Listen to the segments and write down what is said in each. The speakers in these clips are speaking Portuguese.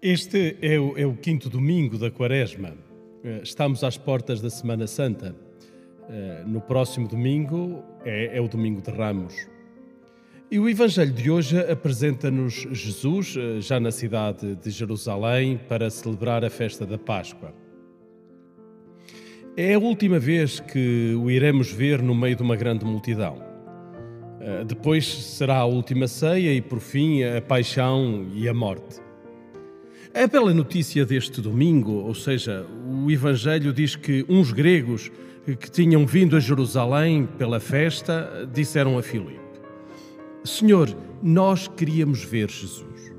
Este é o, é o, quinto domingo da Quaresma. Eh, estamos às portas da Semana Santa. Eh, no próximo domingo é, é o Domingo de Ramos. E o Evangelho de hoje apresenta-nos Jesus, eh, já na cidade de Jerusalém, para celebrar a festa da Páscoa. É a última vez que o iremos ver no meio de uma grande multidão. Depois será a última ceia e, por fim, a paixão e a morte. A bela notícia deste domingo, ou seja, o Evangelho diz que uns gregos que tinham vindo a Jerusalém pela festa disseram a Filipe: Senhor, nós queríamos ver Jesus.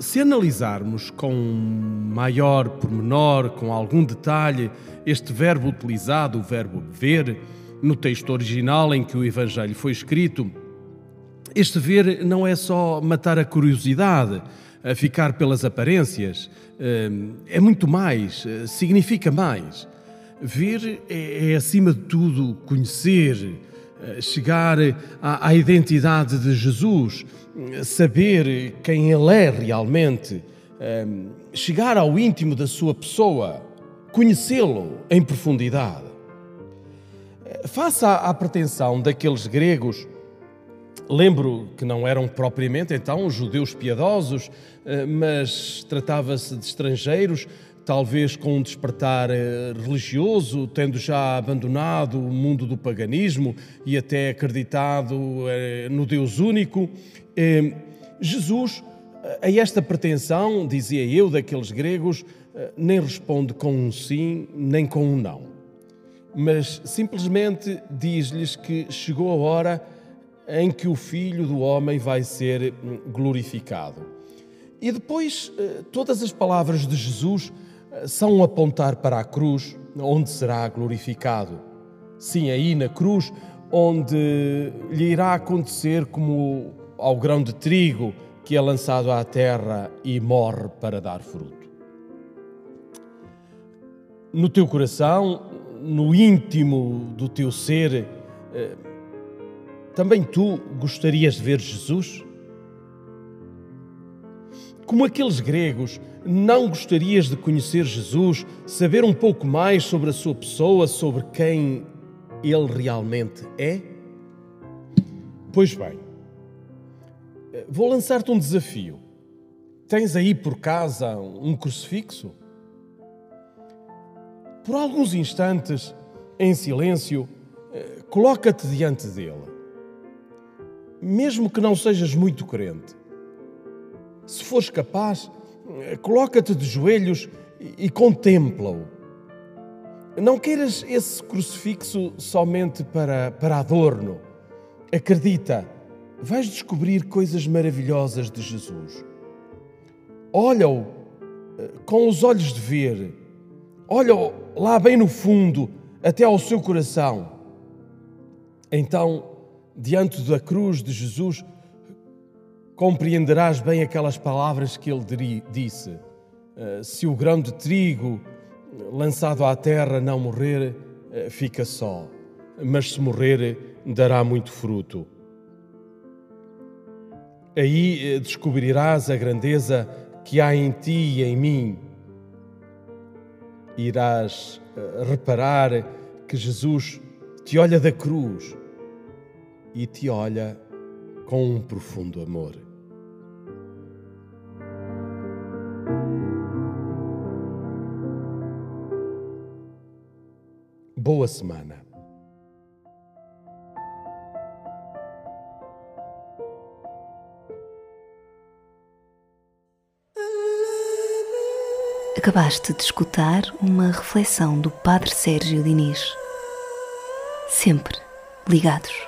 Se analisarmos com maior pormenor, com algum detalhe, este verbo utilizado, o verbo ver, no texto original em que o Evangelho foi escrito, este ver não é só matar a curiosidade, a ficar pelas aparências, eh, é muito mais, eh, significa mais. Ver é, é acima de tudo, conhecer, eh, chegar à, à identidade de Jesus, saber quem Ele é realmente, chegar ao íntimo da sua pessoa, conhecê-lo em profundidade. Faça à pretensão daqueles gregos Lembro que não eram propriamente então judeus piedosos, eh, mas tratava-se de estrangeiros, talvez com um despertar eh, religioso, tendo já abandonado o mundo do paganismo e até acreditado eh, no Deus único. Jesus, a esta pretensão, dizia eu, daqueles gregos, nem responde com um sim, nem com um não. Mas simplesmente diz-lhes que chegou a hora em que o Filho do Homem vai ser hum, glorificado. E depois, eh, todas as palavras de Jesus eh, são apontar para a cruz, onde será glorificado. Sim, aí na cruz, onde lhe irá acontecer como ao grão de trigo que é lançado à terra e morre para dar fruto. No teu coração, no íntimo do teu ser, eh, também tu gostarias de ver Jesus? Como aqueles gregos, não gostarias de conhecer Jesus, saber um pouco mais sobre a sua pessoa, sobre quem ele realmente é? Pois bem, vou lançar-te um desafio. Tens aí por casa um crucifixo? Por alguns instantes, em silêncio, eh, coloca-te diante dele mesmo que não sejas muito crente. Se fores capaz, coloca-te de joelhos e contempla-o. Não queiras esse crucifixo somente para, para adorno. Acredita, vais descobrir coisas maravilhosas de Jesus. Olha-o eh, com os olhos de ver. Olha-o lá bem no fundo, até ao seu coração. Então, diante da cruz de Jesus, compreenderás bem aquelas palavras que ele disse: eh, Se o grão de trigo lançado à terra não morrer, eh, fica só, mas se morrer, dará muito fruto. Aí eh, descobrirás a grandeza que há em ti e em mim. Irás reparar que Jesus te olha da cruz e te olha com um profundo amor. Boa semana. Acabaste de escutar uma reflexão do Padre Sérgio Diniz. Sempre ligados.